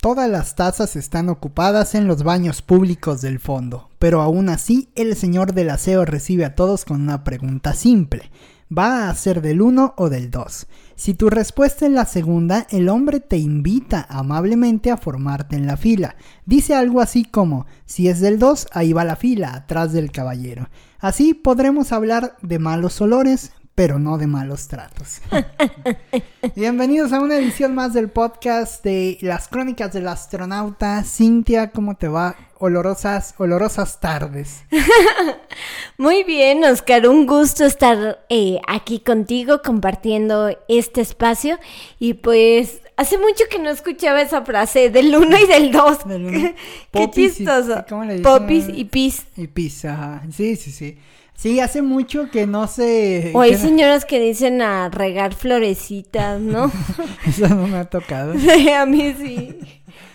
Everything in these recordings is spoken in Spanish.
Todas las tazas están ocupadas en los baños públicos del fondo, pero aún así el señor del aseo recibe a todos con una pregunta simple. ¿Va a ser del 1 o del 2? Si tu respuesta es la segunda, el hombre te invita amablemente a formarte en la fila. Dice algo así como, si es del 2, ahí va la fila, atrás del caballero. Así podremos hablar de malos olores, pero no de malos tratos. Bienvenidos a una edición más del podcast de las crónicas del astronauta. Cintia, ¿cómo te va? Olorosas, olorosas tardes. Muy bien, Oscar, un gusto estar eh, aquí contigo compartiendo este espacio y pues hace mucho que no escuchaba esa frase del uno y del dos. Qué chistoso. Popis y pis. Y pis, ajá. Sí, sí, sí. Sí, hace mucho que no sé. O hay señoras que dicen a regar florecitas, ¿no? Eso no me ha tocado. Sí, a mí sí.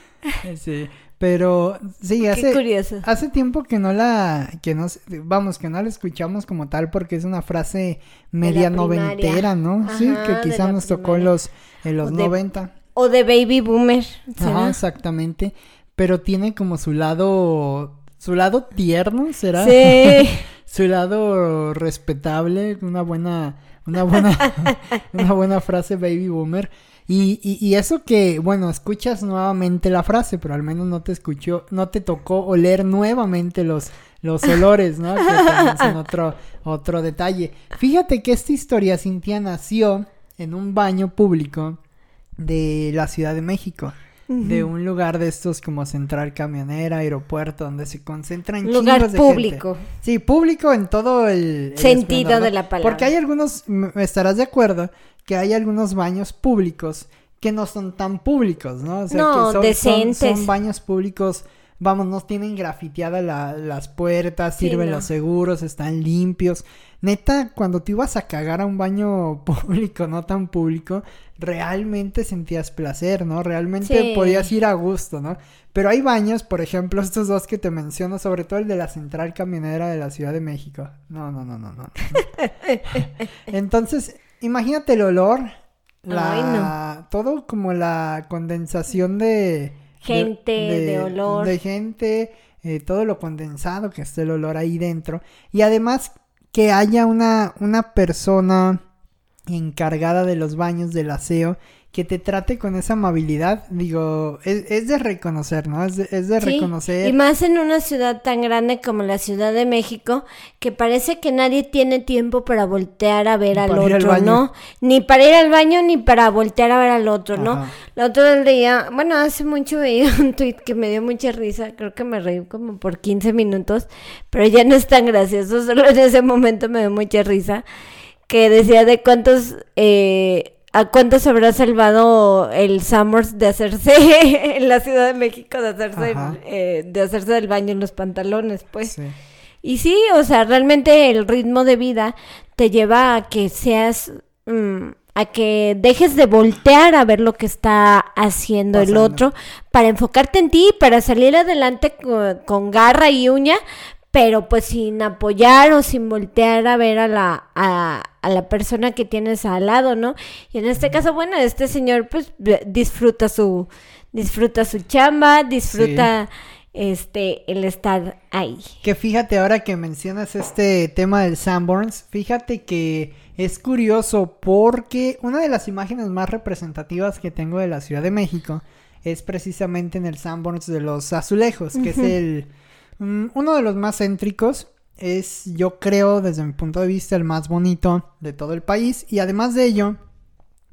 Sí. Pero sí, hace, Qué curioso. hace tiempo que no la, que no, vamos, que no la escuchamos como tal porque es una frase media noventera, ¿no? sí, que quizá nos tocó en los, en los noventa. O de baby boomer. Ah, exactamente. Pero tiene como su lado, su lado tierno, ¿será? Sí. Su lado respetable, una buena, una buena, una buena frase baby boomer. Y, y, eso que, bueno, escuchas nuevamente la frase, pero al menos no te escuchó, no te tocó oler nuevamente los, los olores, ¿no? Que también otro, otro detalle. Fíjate que esta historia, Cintia, nació en un baño público de la Ciudad de México de un lugar de estos como central camionera, aeropuerto, donde se concentran lugar público. Sí, público en todo el, sentido de la palabra. Porque hay algunos, estarás de acuerdo, que hay algunos baños públicos que no son tan públicos, ¿no? O sea, no, que decentes. Son, baños públicos, vamos, no tienen grafiteadas las puertas, sirven los seguros, están limpios. Neta, cuando te ibas a cagar a un baño público, no tan público, realmente sentías placer, ¿no? Realmente podías ir a gusto, ¿no? Pero hay baños, por ejemplo, estos dos que te menciono, sobre todo el de la central camionera de la Ciudad de México. No, no, no, no, no. Entonces, imagínate el olor, la, todo como la condensación de gente, de, olor, de gente, eh, todo lo condensado que esté el olor ahí dentro. Y además que haya una una persona encargada de los baños del aseo que te trate con esa amabilidad, digo, es, de reconocer, ¿no? Es de, es de reconocer. Y más en una ciudad tan grande como la Ciudad de México, que parece que nadie tiene tiempo para voltear a ver al otro, ¿no? Ni para ir al baño ni para voltear a ver al otro, ¿no? La otra día, bueno, hace mucho veía un tweet que me dio mucha risa, creo que me reí como por 15 minutos, pero ya no es tan gracioso, solo en ese momento me dio mucha risa que decía de cuántos eh, a cuántos habrá salvado el Summers de hacerse en la Ciudad de México de hacerse eh, de hacerse del baño en los pantalones pues y sí o sea realmente el ritmo de vida te lleva a que seas mm, a que dejes de voltear a ver lo que está haciendo el otro para enfocarte en ti, para salir adelante con garra y uña, pero pues sin apoyar o sin voltear a ver a la, a, la persona que tienes al lado, ¿no? Y en este caso, bueno, este señor pues disfruta su, disfruta su chamba, disfruta este, el estar ahí. Que fíjate, ahora que mencionas este tema del Sanborns, fíjate que es curioso porque una de las imágenes más representativas que tengo de la Ciudad de México es precisamente en el Sanborns de los azulejos, que es el uno de los más céntricos es, yo creo, desde mi punto de vista, el más bonito de todo el país. Y además de ello,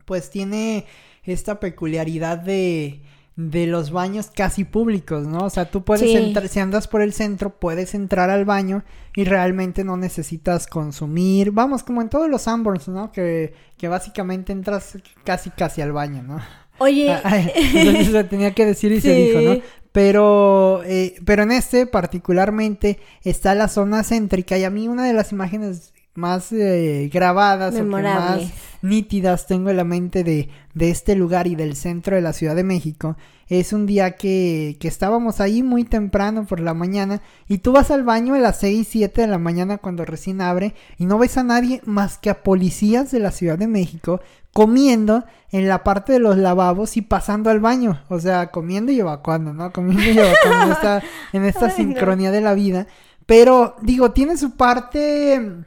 pues tiene esta peculiaridad de, de los baños casi públicos, ¿no? O sea, tú puedes entrar, si andas por el centro, puedes entrar al baño y realmente no necesitas consumir, vamos, como en todos los Sanborns, ¿no? Que, que básicamente entras casi casi al baño, ¿no? Oye, entonces se tenía que decir y se dijo, ¿no? Pero, eh, pero en este particularmente está la zona céntrica y a mí una de las imágenes más eh, grabadas o más nítidas tengo en la mente de, de este lugar y del centro de la Ciudad de México es un día que, que estábamos ahí muy temprano por la mañana y tú vas al baño a las 6, 7 de la mañana cuando recién abre y no ves a nadie más que a policías de la Ciudad de México comiendo en la parte de los lavabos y pasando al baño, o sea, comiendo y evacuando, ¿no? Comiendo y evacuando en esta, en esta sincronía de la vida. Pero digo, tiene su parte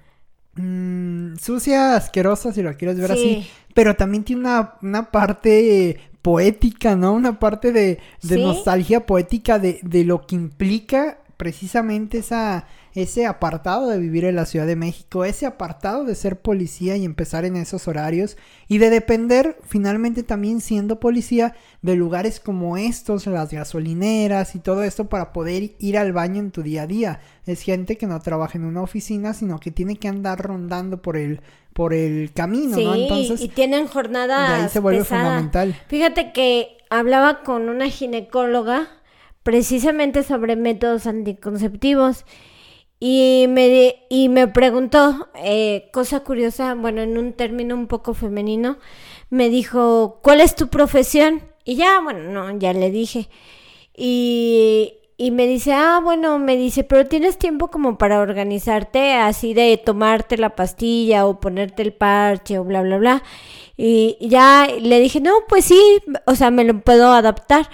mmm, sucia, asquerosa, si lo quieres ver así, pero también tiene una, una parte poética, ¿no? Una parte de, de nostalgia poética de, de lo que implica precisamente esa, ese apartado de vivir en la Ciudad de México, ese apartado de ser policía y empezar en esos horarios y de depender finalmente también siendo policía de lugares como estos, las gasolineras y todo esto para poder ir al baño en tu día a día. Es gente que no trabaja en una oficina, sino que tiene que andar rondando por el por el camino, ¿no? Entonces, y tienen jornadas ahí se vuelve fundamental. Fíjate que hablaba con una ginecóloga precisamente sobre métodos anticonceptivos y me, y me preguntó, eh, cosa curiosa, bueno, en un término un poco femenino, me dijo, ¿cuál es tu profesión? Y ya, bueno, no, ya le dije. Y, y me dice, ah, bueno, me dice, pero tienes tiempo como para organizarte, así de tomarte la pastilla o ponerte el parche o bla, bla, bla. Y ya le dije, no, pues sí, o sea, me lo puedo adaptar.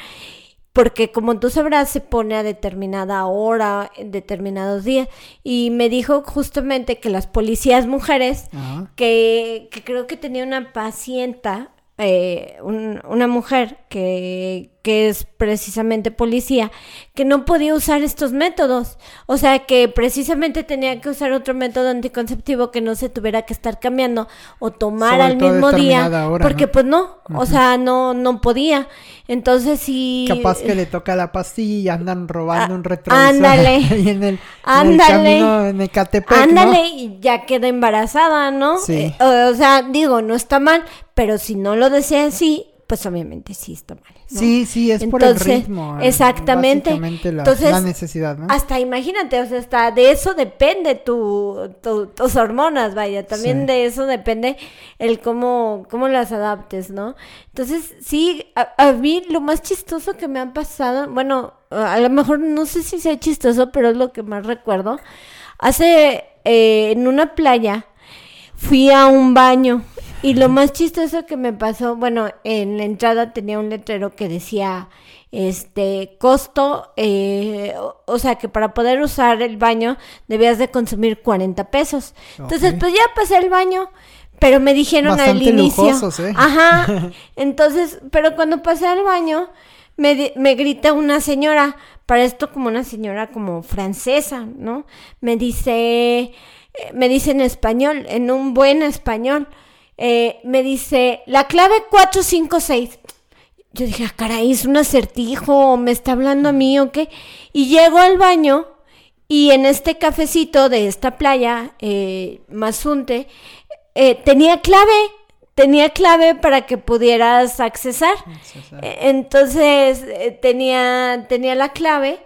Porque como tú sabrás, se pone a determinada hora, en determinados días. Y me dijo justamente que las policías mujeres, que, que creo que tenía una pacienta, eh, una mujer que, que es precisamente policía, que no podía usar estos métodos. O sea, que precisamente tenía que usar otro método anticonceptivo que no se tuviera que estar cambiando o tomar al mismo día. porque pues no, o sea, no, no podía. Entonces sí. Capaz que le toca la pastilla y andan robando ah, un retrovisor. Ándale. en el, ándale. En el ándale y ya queda embarazada, ¿no? Sí. Eh, o sea, digo, no está mal, pero si no lo desea así, pues obviamente sí está mal. Sí, sí, es por el ritmo. Eh, exactamente. La, Entonces, la necesidad, ¿no? Hasta imagínate, o sea, hasta de eso depende tu, tus hormonas, vaya, también de eso depende el cómo, cómo las adaptes, ¿no? Entonces, sí, a, mí lo más chistoso que me han pasado, bueno, a lo mejor no sé si sea chistoso, pero es lo que más recuerdo. Hace, eh, en una playa, fui a un baño y lo más chistoso que me pasó, bueno, en la entrada tenía un letrero que decía, este, costo, eh, o, sea, que para poder usar el baño debías de consumir 40 pesos. Entonces, pues ya pasé el baño, pero me dijeron al inicio. ¿eh? Ajá. Entonces, pero cuando pasé al baño, me, me grita una señora, para esto como una señora como francesa, ¿no? Me dice, eh, me dice en español, en un buen español. Eh, me dice, la clave 456. Yo dije, ah, caray, es un acertijo, me está hablando a mí o qué. Y llego al baño y en este cafecito de esta playa, eh, Mazunte, eh, tenía clave, tenía clave para que pudieras accesar. Entonces, tenía, tenía la clave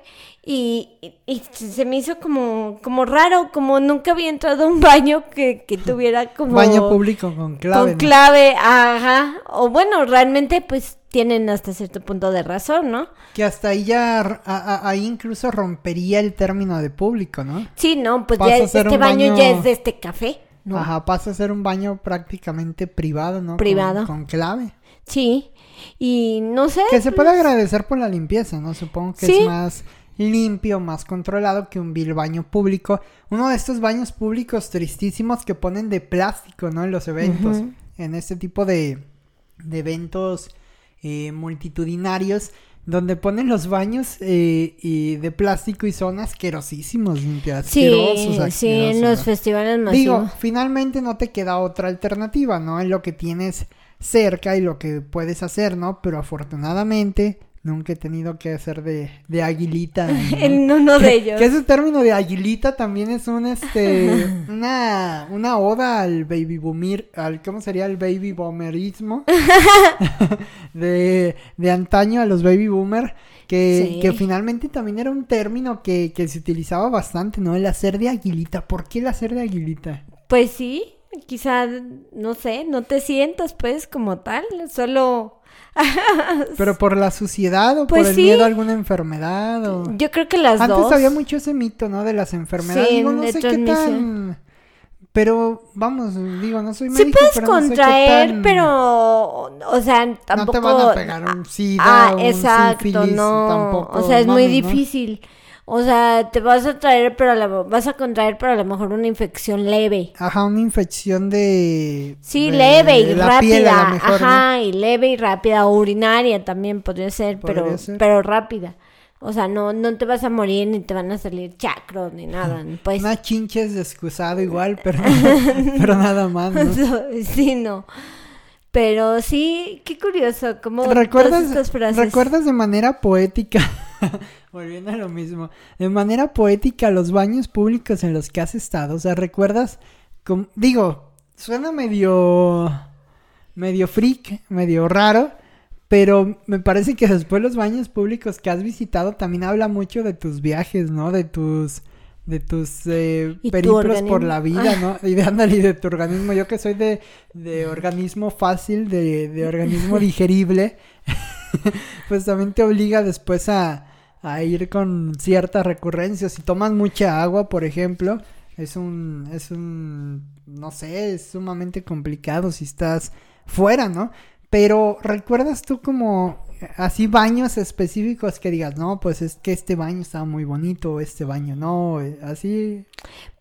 y, y, se me hizo como, como raro, como nunca había entrado a un baño que, que tuviera como... Baño público con clave. Con clave, ajá. O bueno, realmente pues tienen hasta cierto punto de razón, ¿no? Que hasta ahí ya, ahí incluso rompería el término de público, ¿no? Sí, no, pues ya este baño, ya es de este café, ¿no? Ajá, pasa a ser un baño prácticamente privado, ¿no? Privado. Con, clave. Sí, y no sé. Que se puede pues agradecer por la limpieza, ¿no? Supongo que es más limpio, más controlado que un vil baño público. Uno de estos baños públicos tristísimos que ponen de plástico, ¿no? En los eventos. En este tipo de, de eventos eh, multitudinarios. Donde ponen los baños eh, y de plástico y son asquerosísimos, sí, sí, en los festivales masivos. Digo, finalmente no te queda otra alternativa, ¿no? En lo que tienes cerca y lo que puedes hacer, ¿no? Pero afortunadamente Nunca he tenido que hacer de, de aguilita. en uno de ellos. Que ese término de aguilita también es un este una, una oda al baby boomer, al ¿cómo sería el baby boomerismo? de, de antaño a los baby boomer. Que, que, finalmente también era un término que, que, se utilizaba bastante, ¿no? El hacer de aguilita. ¿Por qué el hacer de aguilita? Pues sí, quizá, no sé, no te sientas pues como tal, solo... Pero por la suciedad o por pues el miedo a alguna enfermedad o... Yo creo que las dos. Antes había mucho ese mito, ¿no? De las enfermedades. Sí, no sé qué tan... Pero vamos, digo, no soy médico, sí puedes contraer, pero o sea, tampoco no te van a pegar un sida, ah, exacto, no. Tampoco, o sea, es muy difícil. O sea, te vas a traer, pero la, vas a contraer, pero a lo mejor una infección leve. Ajá, una infección de. Sí, leve y rápida. Ajá, y leve y rápida. O urinaria también podría ser, pero, pero rápida. O sea, no, no te vas a morir ni te van a salir chacros ni nada. Pues. Una chinche es excusado igual, pero, pero nada más, ¿no? Sí, no. Pero sí, qué curioso, como ¿Recuerdas, estas frases. ¿Recuerdas de manera poética? Volviendo a lo mismo. De manera poética los baños públicos en los que has estado. O sea, ¿recuerdas? digo, suena medio... medio freak, medio raro. Pero me parece que después los baños públicos que has visitado también habla mucho de tus viajes, ¿no? De tus de tus eh, periplos por la vida, ¿no? Y de ándale, de tu organismo. Yo que soy de, de organismo fácil, de, de organismo digerible, pues también te obliga después a, a ir con cierta recurrencia. Si tomas mucha agua, por ejemplo, es un, es un, no sé, es sumamente complicado si estás fuera, ¿no? Pero ¿recuerdas tú como así baños específicos que digas, no, pues es que este baño estaba muy bonito, este baño no, eh, así?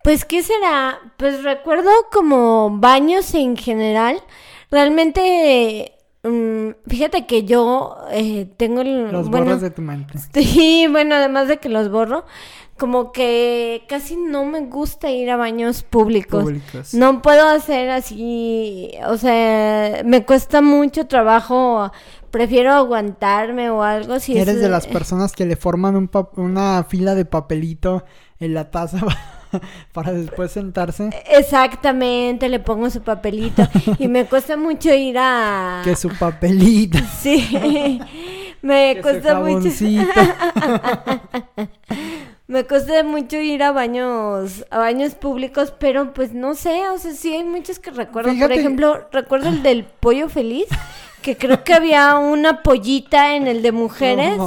Pues, ¿qué será? Pues recuerdo como baños en general. Realmente, mm, fíjate que yo eh, tengo... Los borros de tu mente. Sí, bueno, además de que los borro, como que casi no me gusta ir a baños públicos. No puedo hacer así, o sea, me cuesta mucho trabajo, prefiero aguantarme o algo. Si Eres de las personas que le forman un una fila de papelito en la taza para después sentarse. Exactamente, le pongo su papelito y me cuesta mucho ir a... Que su papelito. Sí, me cuesta mucho... Me cuesta mucho ir a baños, a baños públicos, pero pues no sé, o sea, sí hay muchos que recuerdo. Por ejemplo, recuerdo el del pollo feliz, que creo que había una pollita en el de mujeres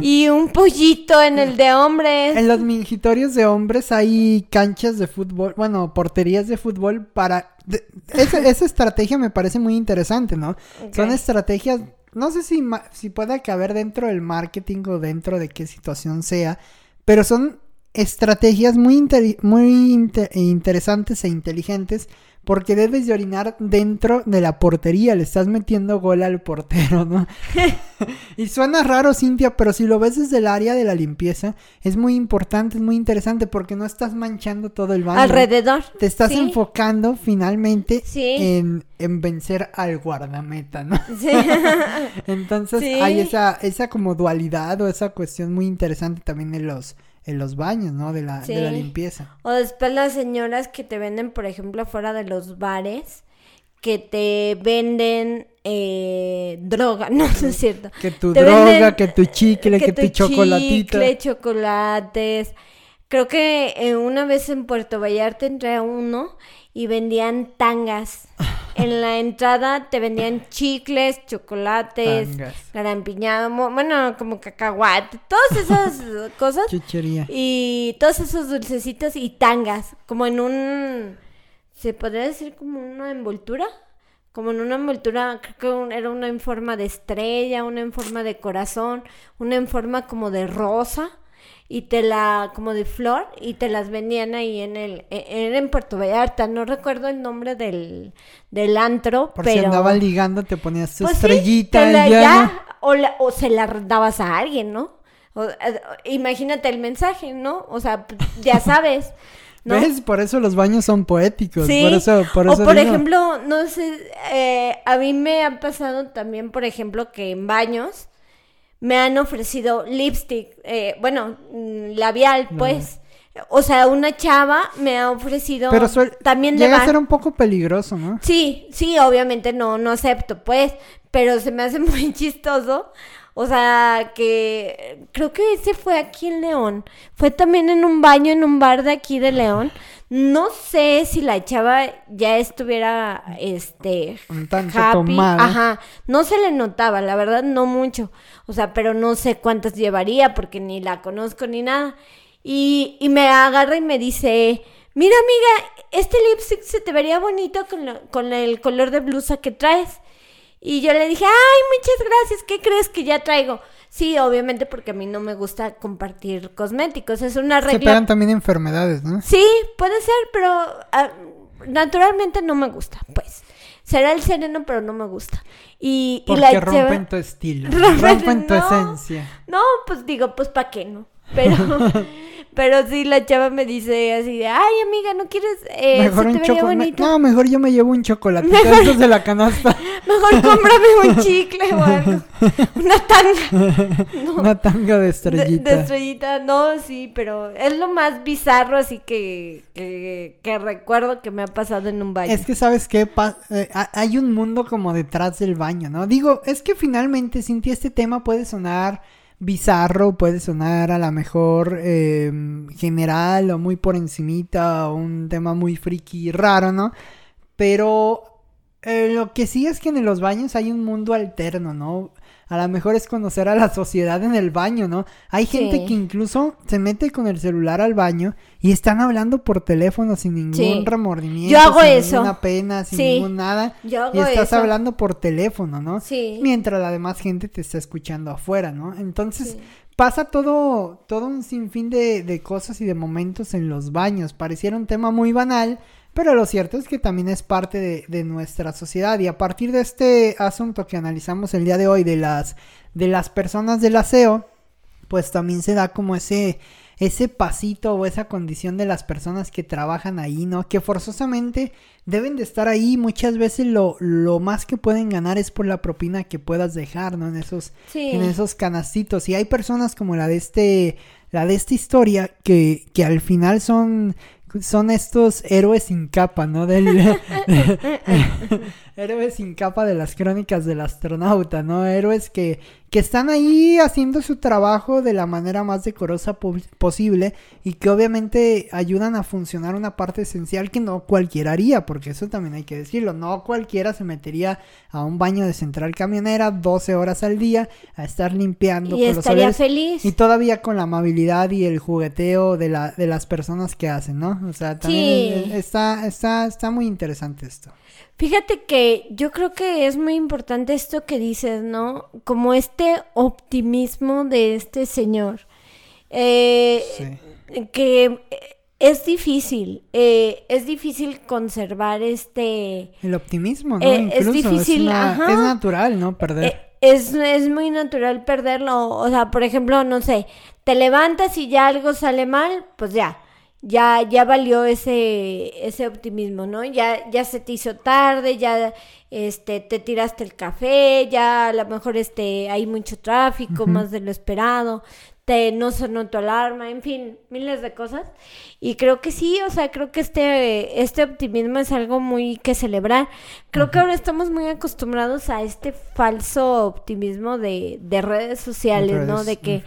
y un pollito en el de hombres. En los mingitorios de hombres hay canchas de fútbol, bueno, porterías de fútbol para... esa, estrategia me parece muy interesante, ¿no? Son estrategias no sé si, si pueda caber dentro del marketing o dentro de qué situación sea, pero son estrategias muy, muy interesantes e inteligentes porque debes de orinar dentro de la portería, le estás metiendo gol al portero, ¿no? y suena raro, Cintia, pero si lo ves desde el área de la limpieza, es muy importante, es muy interesante porque no estás manchando todo el baño. Alrededor. Te estás enfocando finalmente en, en, vencer al guardameta, ¿no? Sí. Entonces hay esa, esa como dualidad o esa cuestión muy interesante también en los en los baños, ¿no? De la, de la limpieza. O después las señoras que te venden, por ejemplo, afuera de los bares, que te venden eh, droga, no, no es cierto. Que tu droga, que tu chicle, que, tu, chocolatito. Chicle, chocolates. Creo que eh, una vez en Puerto Vallarta entré a uno y vendían tangas. En la entrada te vendían chicles, chocolates, garampiñado, bueno, como cacahuate, todas esas cosas. Chuchería. Y todos esos dulcecitos y tangas, como en un, se podría decir como una envoltura. Como en una envoltura, creo que era una en forma de estrella, una en forma de corazón, una en forma como de rosa y te la, como de flor, y te las vendían ahí en el, e, era en Puerto Vallarta, no recuerdo el nombre del, del antro, Por pero... si andaban ligando, te ponías tu pues estrellita ya, o, o se la dabas a alguien, ¿no? Eh, imagínate el mensaje, ¿no? O sea, ya sabes. ¿no? ¿Ves? Por eso los baños son poéticos. Por eso, por eso o por ejemplo, no sé, eh, a mí me ha pasado también, por ejemplo, que en baños me han ofrecido lipstick, eh, bueno, mm, labial, pues. O sea, una chava me ha ofrecido Pero también llega a ser un poco peligroso, ¿no? Sí, sí, obviamente no, no acepto, pues. Pero se me hace muy chistoso. O sea, que creo que ese fue aquí en León. Fue también en un baño en un bar de aquí de León. No sé si la chava ya estuviera, este, un tanto tomada. Ajá, no se le notaba, la verdad, no mucho. O sea, pero no sé cuántas llevaría porque ni la conozco ni nada. Y, y me agarra y me dice, mira amiga, este lipstick se te vería bonito con, con el color de blusa que traes. Y yo le dije, ay, muchas gracias, ¿qué crees que ya traigo? Sí, obviamente porque a mí no me gusta compartir cosméticos, es una regla. Se pegan también enfermedades, ¿no? Sí, puede ser, pero ah, naturalmente no me gusta, pues. Será el sereno, pero no me gusta. Y, porque y la rompen tu estilo, rompen, tu esencia. No, pues digo, pues ¿para qué no? Pero... Pero sí, la chava me dice así de, ay, amiga, ¿no quieres? Eh, mejor un chocolate. No, mejor yo me llevo un chocolate mejor... de la canasta. mejor cómprame un chicle o algo. Una tanga. Una tanga de estrellita. De, estrellita, no, sí, pero es lo más bizarro así que, que, recuerdo que me ha pasado en un baño. Es que, ¿sabes qué? Eh, hay un mundo como detrás del baño, ¿no? Digo, es que finalmente, Cintia, este tema puede sonar bizarro, puede sonar a lo mejor em, general o muy por encimita, o un tema muy friki raro, ¿no? Pero eh, lo que sí es que en los baños hay un mundo alterno, ¿no? A lo mejor es conocer a la sociedad en el baño, ¿no? Hay gente que incluso se mete con el celular al baño y están hablando por teléfono sin ningún remordimiento, Yo hago sin eso. ninguna pena, sin ningún nada. Yo hago y estás hablando por teléfono, ¿no? Sí. Mientras la demás gente te está escuchando afuera, ¿no? Entonces, pasa todo, todo un sinfín de, de cosas y de momentos en los baños. Pareciera un tema muy banal, pero lo cierto es que también es parte de, nuestra sociedad. Y a partir de este asunto que analizamos el día de hoy de las, de las personas del aseo, pues también se da como ese, ese pasito o esa condición de las personas que trabajan ahí, ¿no? Que forzosamente deben de estar ahí. Muchas veces lo, lo más que pueden ganar es por la propina que puedas dejar, ¿no? En esos, en esos canastitos. Y hay personas como la de este, la de esta historia que, que al final son son estos héroes sin capa, ¿no? Del, héroes sin capa de las crónicas del astronauta, ¿no? Héroes que, que están ahí haciendo su trabajo de la manera más decorosa posible y que obviamente ayudan a funcionar una parte esencial que no cualquiera haría, porque eso también hay que decirlo, no cualquiera se metería a un baño de central camionera 12 horas al día a estar limpiando. Y estaría feliz. Y todavía con la amabilidad y el jugueteo de, la, de las personas que hacen, ¿no? O sea, también está, está, está muy interesante esto. Fíjate que yo creo que es muy importante esto que dices, ¿no? Como este optimismo de este señor. Eh, que es difícil, eh, es difícil conservar este... El optimismo, ¿no? Eh, es difícil, es, es, natural, ¿no? Perder. es, es muy natural perderlo. O sea, por ejemplo, no sé, te levantas y ya algo sale mal, pues ya ya, ya valió ese, ese optimismo, ¿no? Ya, ya se te hizo tarde, ya este, te tiraste el café, ya a lo mejor este, hay mucho tráfico, más de lo esperado, te no sonó tu alarma, en fin, miles de cosas. Y creo que sí, o sea, creo que este, este optimismo es algo muy que celebrar. Creo que ahora estamos muy acostumbrados a este falso optimismo de, de redes sociales, ¿no? De que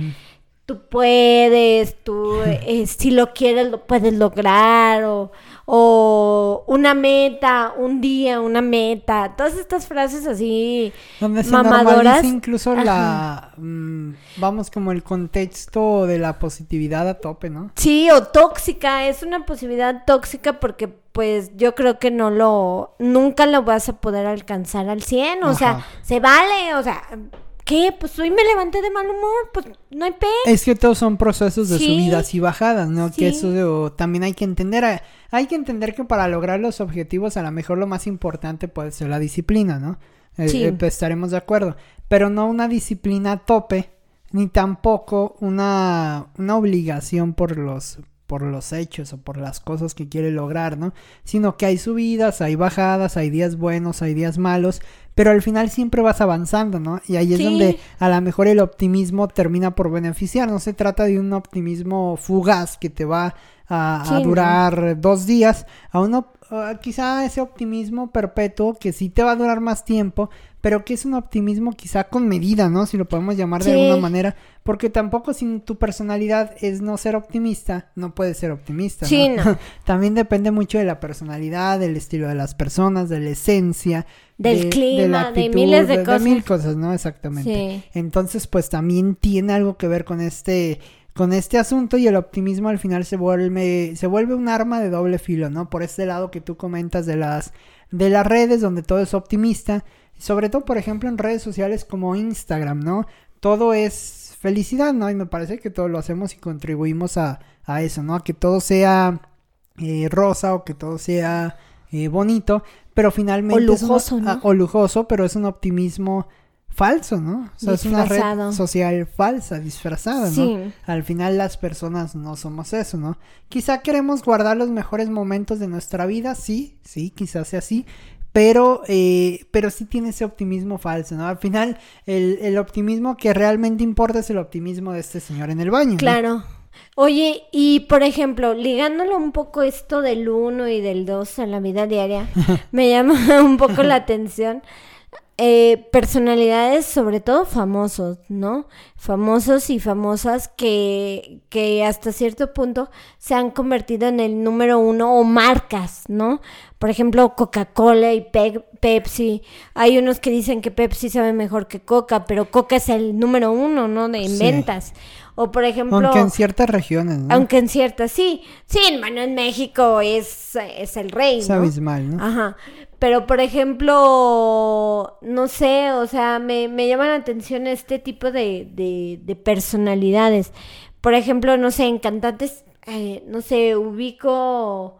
tú puedes, tú eh, si lo quieres lo puedes lograr o, o, una meta, un día, una meta, todas estas frases así Donde se mamadoras. incluso la, mm, vamos, como el contexto de la positividad a tope, ¿no? Sí, o tóxica, es una posibilidad tóxica porque pues yo creo que no lo, nunca lo vas a poder alcanzar al 100, o sea, se vale, o sea ¿Qué? Pues hoy me levanté de mal humor, pues no hay pe. Es que todos son procesos de subidas y bajadas, ¿no? Que eso también hay que entender. Hay que entender que para lograr los objetivos, a lo mejor lo más importante puede ser la disciplina, ¿no? Eh, sí. Eh, pues estaremos de acuerdo. Pero no una disciplina a tope, ni tampoco una, una obligación por los, por los hechos o por las cosas que quiere lograr, ¿no? Sino que hay subidas, hay bajadas, hay días buenos, hay días malos, pero al final siempre vas avanzando, ¿no? Y ahí es donde a lo mejor el optimismo termina por beneficiar. No se trata de un optimismo fugaz que te va a, durar dos días, a un quizá ese optimismo perpetuo que sí te va a durar más tiempo, pero que es un optimismo quizá con medida, ¿no? Si lo podemos llamar de alguna manera, porque tampoco si tu personalidad es no ser optimista, no puedes ser optimista. Sí, no. También depende mucho de la personalidad, del estilo de las personas, de la esencia, del clima, de, miles de, cosas. De mil cosas, ¿no? Exactamente. Sí. Entonces, pues también tiene algo que ver con este con este asunto y el optimismo al final se vuelve se vuelve un arma de doble filo, ¿no? Por este lado que tú comentas de las de las redes donde todo es optimista sobre todo, por ejemplo, en redes sociales como Instagram, ¿no? Todo es felicidad, ¿no? Y me parece que todo lo hacemos y contribuimos a, a eso, ¿no? A que todo sea eh, rosa o que todo sea eh, bonito, pero finalmente... O lujoso, ¿no? Ah, o lujoso, pero es un optimismo falso, ¿no? O sea, es una red social falsa, disfrazada, ¿no? Al final las personas no somos eso, ¿no? Quizá queremos guardar los mejores momentos de nuestra vida, sí, sí, quizás sea así, pero, eh, pero sí tiene ese optimismo falso, ¿no? Al final, el, optimismo que realmente importa es el optimismo de este señor en el baño. Claro. Oye, y por ejemplo, ligándolo un poco esto del 1 y del 2 en la vida diaria, me llama un poco la atención eh, personalidades, sobre todo famosos, ¿no? Famosos y famosas que, que hasta cierto punto se han convertido en el número uno o marcas, ¿no? Por ejemplo, Coca-Cola y Pepsi. Hay unos que dicen que Pepsi sabe mejor que Coca, pero Coca es el número uno, ¿no? De ventas. O por ejemplo... Aunque en ciertas regiones, ¿no? Aunque en ciertas, sí. Sí, hermano, en México es, es el rey, ¿no? Es abismal, ¿no? Ajá. Pero, por ejemplo, no sé, o sea, me, me llama la atención este tipo de, de, de personalidades. Por ejemplo, no sé, en cantantes, eh, no sé, ubico,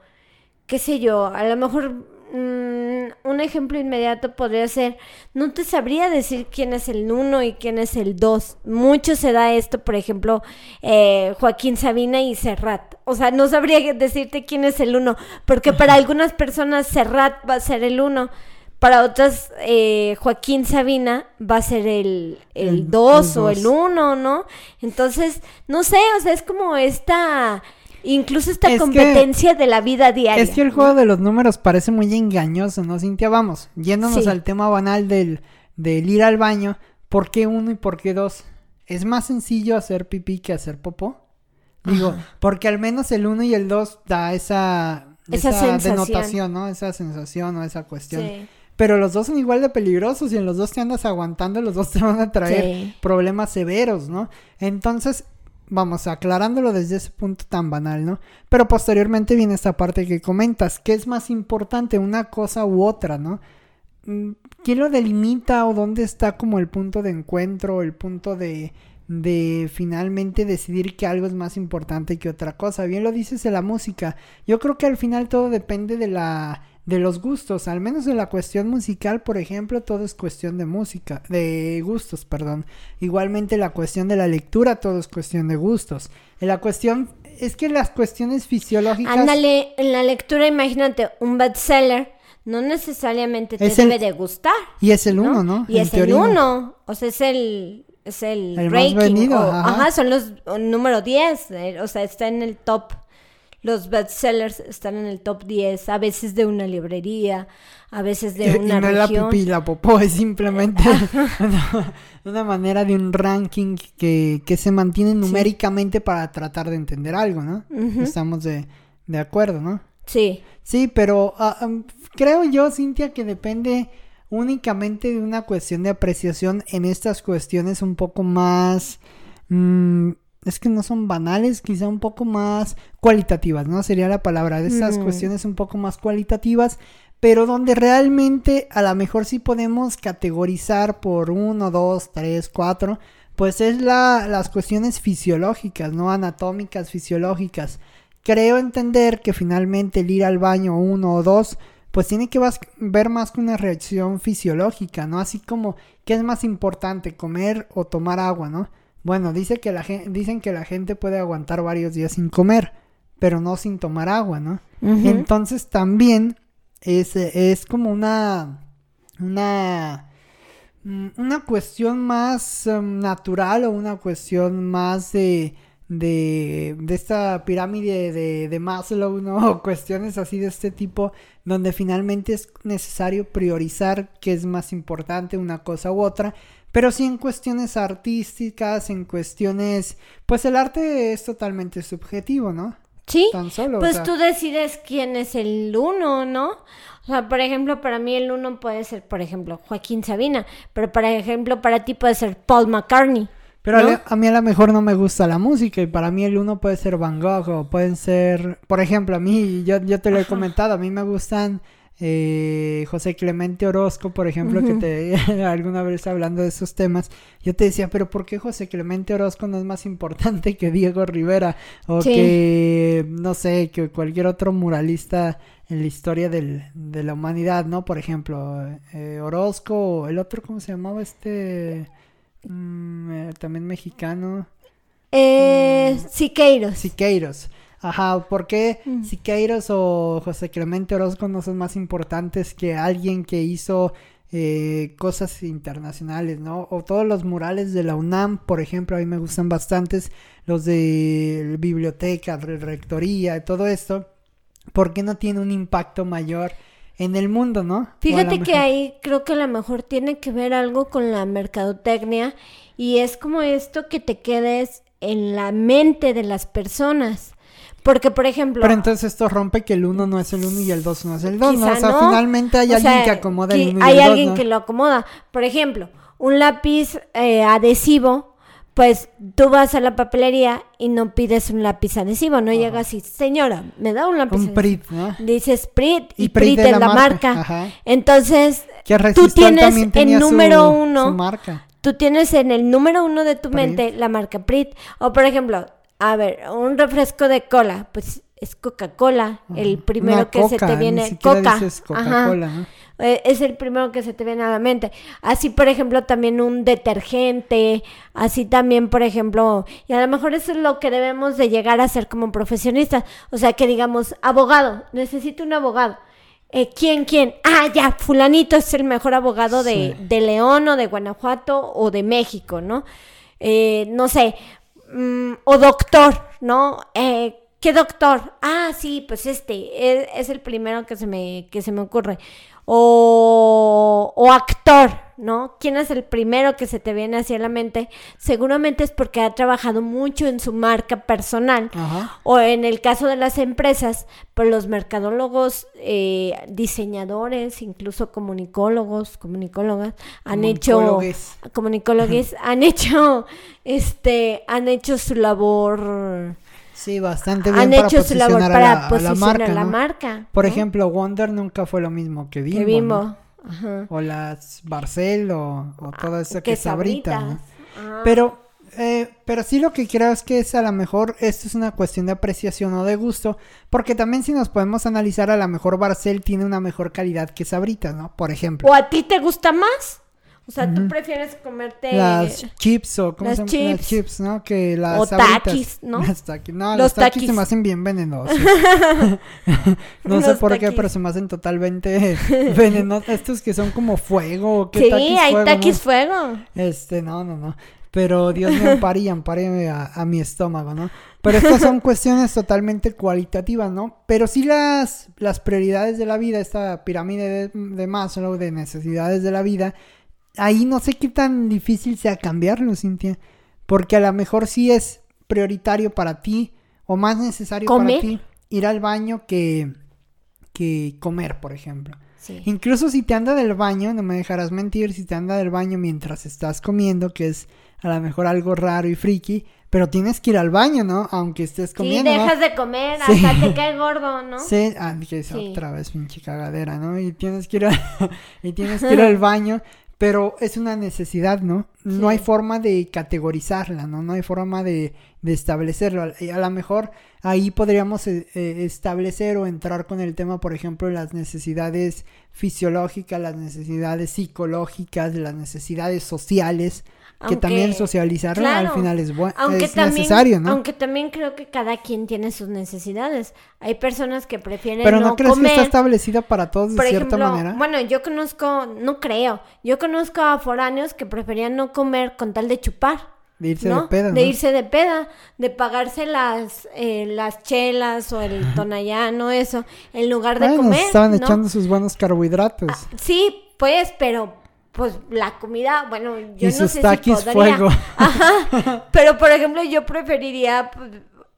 qué sé yo, a lo mejor un ejemplo inmediato podría ser, no te sabría decir quién es el uno y quién es el dos. Mucho se da esto, por ejemplo, eh, Joaquín Sabina y Serrat. O sea, no sabría decirte quién es el uno, porque para algunas personas Serrat va a ser el uno. Para otras, eh, Joaquín Sabina va a ser el, el, dos o el uno, ¿no? Entonces, no sé, o sea, es como esta Incluso esta competencia de la vida diaria. Es que el juego de los números parece muy engañoso, ¿no, Cintia? Vamos, yéndonos al tema banal del, del ir al baño, ¿por qué uno y por qué dos? ¿Es más sencillo hacer pipí que hacer popó? Digo, porque al menos el uno y el dos da esa, esa, denotación, ¿no? Esa sensación o esa cuestión. Pero los dos son igual de peligrosos y en los dos te andas aguantando, los dos te van a traer problemas severos, ¿no? Entonces, vamos, aclarándolo desde ese punto tan banal, ¿no? Pero posteriormente viene esta parte que comentas, ¿qué es más importante, una cosa u otra, ¿no? Mm, ¿Quién lo delimita o dónde está como el punto de encuentro, el punto de, de finalmente decidir que algo es más importante que otra cosa? Bien lo dices de la música. Yo creo que al final todo depende de la de los gustos, al menos en la cuestión musical, por ejemplo, todo es cuestión de música, de gustos, perdón. Igualmente la cuestión de la lectura, todo es cuestión de gustos. En la cuestión, es que las cuestiones fisiológicas... Ándale, en la lectura, imagínate, un bestseller no necesariamente te debe de gustar. Y es el uno, ¿no? Y es el uno, o sea, es el... Es el, ranking. ajá. son los número 10, eh, o sea, está en el top los bestsellers están en el top 10, a veces de una librería, a veces de una y no la pipí, la popó, es simplemente una, manera de un ranking que, que se mantiene numéricamente para tratar de entender algo, ¿no? Estamos de, de, acuerdo, ¿no? Sí. Sí, pero ah, creo yo, Cintia, que depende únicamente de una cuestión de apreciación en estas cuestiones un poco más... Mmm, es que no son banales, quizá un poco más cualitativas, ¿no? Sería la palabra de esas mm. cuestiones un poco más cualitativas, pero donde realmente a lo mejor sí podemos categorizar por uno, dos, tres, cuatro, pues es la, las cuestiones fisiológicas, ¿no? Anatómicas, fisiológicas. Creo entender que finalmente el ir al baño uno o dos, pues tiene que ver más que una reacción fisiológica, ¿no? Así como, ¿qué es más importante, comer o tomar agua, ¿no? Bueno, dice que la dicen que la gente puede aguantar varios días sin comer, pero no sin tomar agua, ¿no? Entonces también es, es como una, una, mm, una cuestión más em, natural o una cuestión más de, de, de esta pirámide de, de Maslow, ¿no? cuestiones así de este tipo, donde finalmente es necesario priorizar qué es más importante, una cosa u otra. Pero sí en cuestiones artísticas, en cuestiones... Pues el arte es totalmente subjetivo, ¿no? Sí. Tan solo, pues tú decides quién es el uno, ¿no? O sea, por ejemplo, para mí el uno puede ser, por ejemplo, Joaquín Sabina, pero por ejemplo, para ti puede ser Paul McCartney. Pero a, mí a lo mejor no me gusta la música y para mí el uno puede ser Van Gogh o pueden ser, por ejemplo, a mí, yo, yo te lo he comentado, a mí me gustan eh, José Clemente Orozco, por ejemplo, que te alguna vez hablando de esos temas, yo te decía, pero ¿por qué José Clemente Orozco no es más importante que Diego Rivera o que, no sé, que cualquier otro muralista en la historia del, de la humanidad, ¿no? Por ejemplo, eh, Orozco, el otro, ¿cómo se llamaba este? Mm, eh, también mexicano. Eh, mm. Siqueiros. Siqueiros. Ajá, ¿por qué mm. Siqueiros o José Clemente Orozco no son más importantes que alguien que hizo eh, cosas internacionales, ¿no? O todos los murales de la UNAM, por ejemplo, a mí me gustan bastantes, los de biblioteca, rectoría, todo esto, ¿por qué no tiene un impacto mayor? en el mundo, ¿no? Fíjate que ahí creo que a lo mejor tiene que ver algo con la mercadotecnia y es como esto que te quedes en la mente de las personas. Porque, por ejemplo... Pero entonces esto rompe que el uno no es el uno y el dos no es el dos, ¿no? O sea, finalmente hay alguien que acomoda el uno y hay alguien que lo acomoda. Por ejemplo, un lápiz eh, adhesivo, pues tú vas a la papelería y no pides un lápiz adhesivo, no llegas y, señora, me da un lápiz un Prit, ¿no? Dices Prit y, Prit, es la, marca. Entonces, tú tienes el número uno... marca. Tú tienes en el número uno de tu mente la marca Prit. O, por ejemplo, a ver, un refresco de cola, pues es Coca-Cola, el primero que se te viene. Coca. Coca-Cola, eh, Es el primero que se te viene a la mente. Así, por ejemplo, también un detergente, así también, por ejemplo, y a lo mejor eso es lo que debemos de llegar a ser como profesionistas. O sea, que digamos, abogado, necesito un abogado. Eh, ¿Quién, quién? Ah, ya, fulanito es el mejor abogado de, de León o de Guanajuato o de México, ¿no? Eh, no sé, Mm, o doctor, ¿no? Eh, ¿Qué doctor? Ah, sí, pues este, es, el primero que se me, que se me ocurre. O, o actor, ¿no? ¿Quién es el primero que se te viene hacia la mente? Seguramente es porque ha trabajado mucho en su marca personal. O en el caso de las empresas, pues los mercadólogos, eh, diseñadores, incluso comunicólogos, comunicólogas, han hecho... Comunicólogos han hecho, este, han hecho su labor... Sí, bastante bien han para hecho su labor para posicionar la, marca. Por ejemplo, Wonder nunca fue lo mismo que Bimbo. Que Bimbo. O las Barcel o, o todo eso que, sabrita. Pero, eh, pero sí lo que creo es que es a lo mejor esto es una cuestión de apreciación o de gusto. Porque también si nos podemos analizar, a lo mejor Barcel tiene una mejor calidad que Sabrita, ¿no? Por ejemplo. ¿O a ti te gusta más? O sea, tú prefieres comerte las chips o ¿cómo se llama? Las chips, ¿no? Que las o taquis, ¿no? Las taquis. No, los, taquis, se me hacen bien venenosos. no sé por qué, pero se me hacen totalmente venenosos. Estos que son como fuego. ¿qué sí, hay taquis fuego. Este, no, no, no. Pero Dios me ampare y ampare a, mi estómago, ¿no? Pero estas son cuestiones totalmente cualitativas, ¿no? Pero sí las, las prioridades de la vida, esta pirámide de, de Maslow de necesidades de la vida, ahí no sé qué tan difícil sea cambiarlo, Cintia. Porque a lo mejor sí es prioritario para ti o más necesario para ti ir al baño que, que comer, por ejemplo. Incluso si te anda del baño, no me dejarás mentir, si te anda del baño mientras estás comiendo, que es a lo mejor algo raro y friki, pero tienes que ir al baño, ¿no? Aunque estés comiendo. Sí, dejas de comer, hasta te cae gordo, ¿no? Sí, ah, dije otra vez pinche cagadera, ¿no? Y tienes que ir y tienes que ir al baño, pero es una necesidad, ¿no? No hay forma de categorizarla, ¿no? No hay forma de, de establecerlo. A, lo mejor ahí podríamos eh, eh, establecer o entrar con el tema, por ejemplo, las necesidades fisiológicas, las necesidades psicológicas, las necesidades sociales, que también socializar al final es, bueno, es necesario, ¿no? Aunque también creo que cada quien tiene sus necesidades. Hay personas que prefieren Pero no, crees que está establecida para todos de cierta manera. Bueno, yo conozco, no creo, yo conozco a foráneos que preferían no comer con tal de chupar. De irse de peda. De irse de peda, de pagarse las, eh, las chelas o el tonallano, eso, en lugar de comer. Estaban echando sus buenos carbohidratos. Ah, sí, pues, pero pues la comida, bueno, yo no sé si podría. fuego. Ajá. Pero por ejemplo, yo preferiría pues,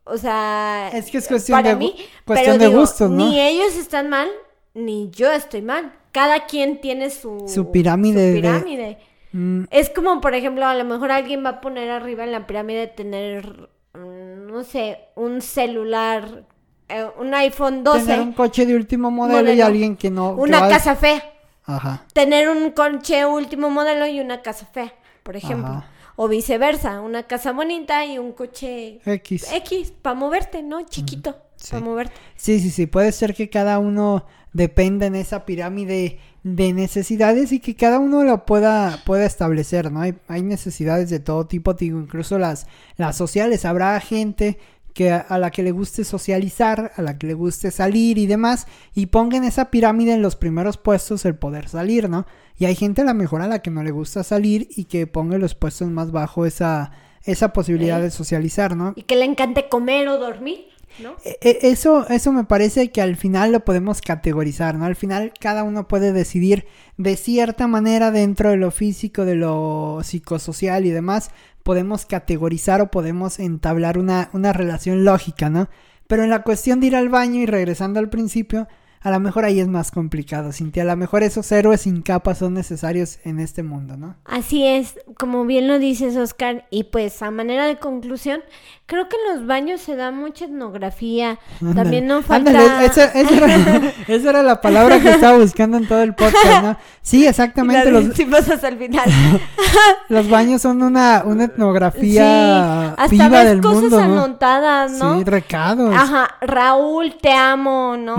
o sea, es que es cuestión de mí, cuestión de gustos, ¿no? Ni ellos están mal, ni yo estoy mal. Cada quien tiene su, su pirámide. pirámide. Mm. Es como, por ejemplo, a lo mejor alguien va a poner arriba en la pirámide tener, no sé, un celular, eh, un iPhone 12. Tener un coche de último modelo, y alguien que no. Una casa fea. Ajá. Tener un coche último modelo y una casa fea, por ejemplo. O viceversa, una casa bonita y un coche X. X, para moverte, ¿no? Chiquito, para moverte. Sí, sí, sí, puede ser que cada uno dependa en esa pirámide de necesidades y que cada uno lo pueda, pueda establecer, ¿no? Hay, hay necesidades de todo tipo, digo, incluso las, las sociales. Habrá gente que a, la que le guste socializar, a la que le guste salir y demás, y ponga en esa pirámide en los primeros puestos el poder salir, ¿no? Y hay gente a la mejor a la que no le gusta salir y que ponga en los puestos más bajo esa, esa posibilidad de socializar, ¿no? Y que le encante comer o dormir. ¿No? E, e, eso, eso me parece que al final lo podemos categorizar, ¿no? Al final cada uno puede decidir de cierta manera dentro de lo físico, de lo psicosocial y demás, podemos categorizar o podemos entablar una, una relación lógica, ¿no? Pero en la cuestión de ir al baño y regresando al principio, a lo mejor ahí es más complicado, Cintia. A lo mejor esos héroes sin capa son necesarios en este mundo, ¿no? Así es, como bien lo dices, Oscar. Y pues a manera de conclusión, creo que en los baños se da mucha etnografía. También no falta... esa, era, la palabra que estaba buscando en todo el podcast, ¿no? Sí, exactamente. Los... hasta el final. los baños son una, una etnografía sí, hasta ves del cosas anotadas, ¿no? Sí, recados. Ajá, Raúl, te amo, ¿no?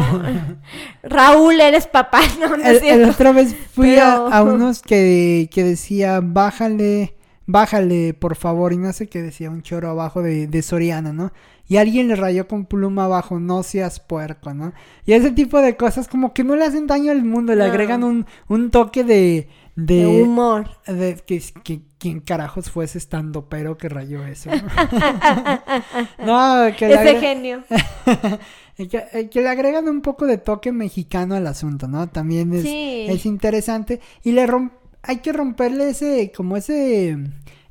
Raúl, eres papá, no, no el, otra vez fui a, unos que, que decía, bájale, bájale, por favor, y no sé qué decía, un choro abajo de, de Soriana, ¿no? Y alguien le rayó con pluma abajo, no seas puerco, ¿no? Y ese tipo de cosas como que no le hacen daño al mundo, le agregan un, un toque de... De, humor. De, que, que, ¿Quién carajos fue ese estando pero que rayó eso? no, que Ese genio. que, que, le agregan un poco de toque mexicano al asunto, ¿no? También es, es interesante. Y le hay que romperle ese, como ese,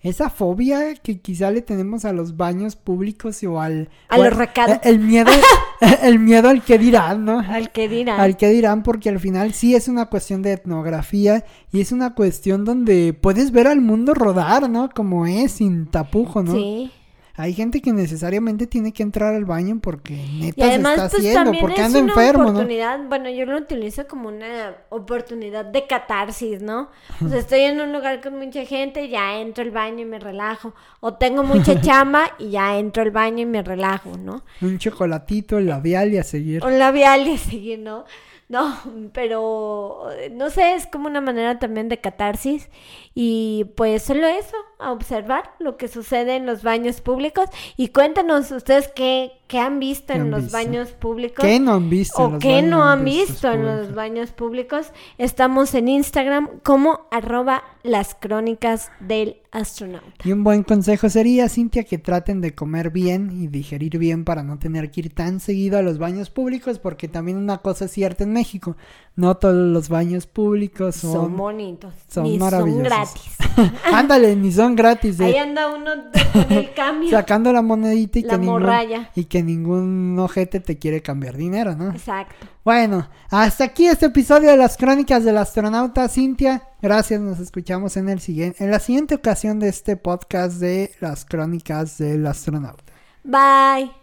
esa fobia que quizá le tenemos a los baños públicos o al... A los recados. El, miedo, el miedo al que dirán, ¿no? Al que dirán. Al que dirán, porque al final sí es una cuestión de etnografía y es una cuestión donde puedes ver al mundo rodar, ¿no? Como es, sin tapujo, ¿no? Sí. Hay gente que necesariamente tiene que entrar al baño porque neta se está pues, haciendo, porque anda enfermo, oportunidad, Bueno, yo lo utilizo como una oportunidad de catarsis, ¿no? O sea, estoy en un lugar con mucha gente, ya entro al baño y me relajo. O tengo mucha chamba y ya entro al baño y me relajo, ¿no? Un chocolatito, el labial y a seguir. Un labial y a seguir, ¿no? No, pero no sé, es como una manera también de catarsis y pues solo eso, a observar lo que sucede en los baños públicos y cuéntanos ustedes qué, qué han visto en los baños públicos. ¿Qué no han visto? O qué no han visto en los baños públicos. Estamos en Instagram como arroba las crónicas del astronauta. Y un buen consejo sería, Cintia, que traten de comer bien y digerir bien para no tener que ir tan seguido a los baños públicos, porque también una cosa es cierta en México, no todos los baños públicos son, son bonitos, son maravillosos. Son gratis. Ándale, ni son gratis. Ahí anda uno con el cambio. Sacando la monedita y que, ningún, y que ningún ojete te quiere cambiar dinero, ¿no? Exacto. Bueno, hasta aquí este episodio de las crónicas del astronauta Cintia. Gracias, nos escuchamos en el siguiente, en la siguiente ocasión de este podcast de las crónicas del astronauta. Bye.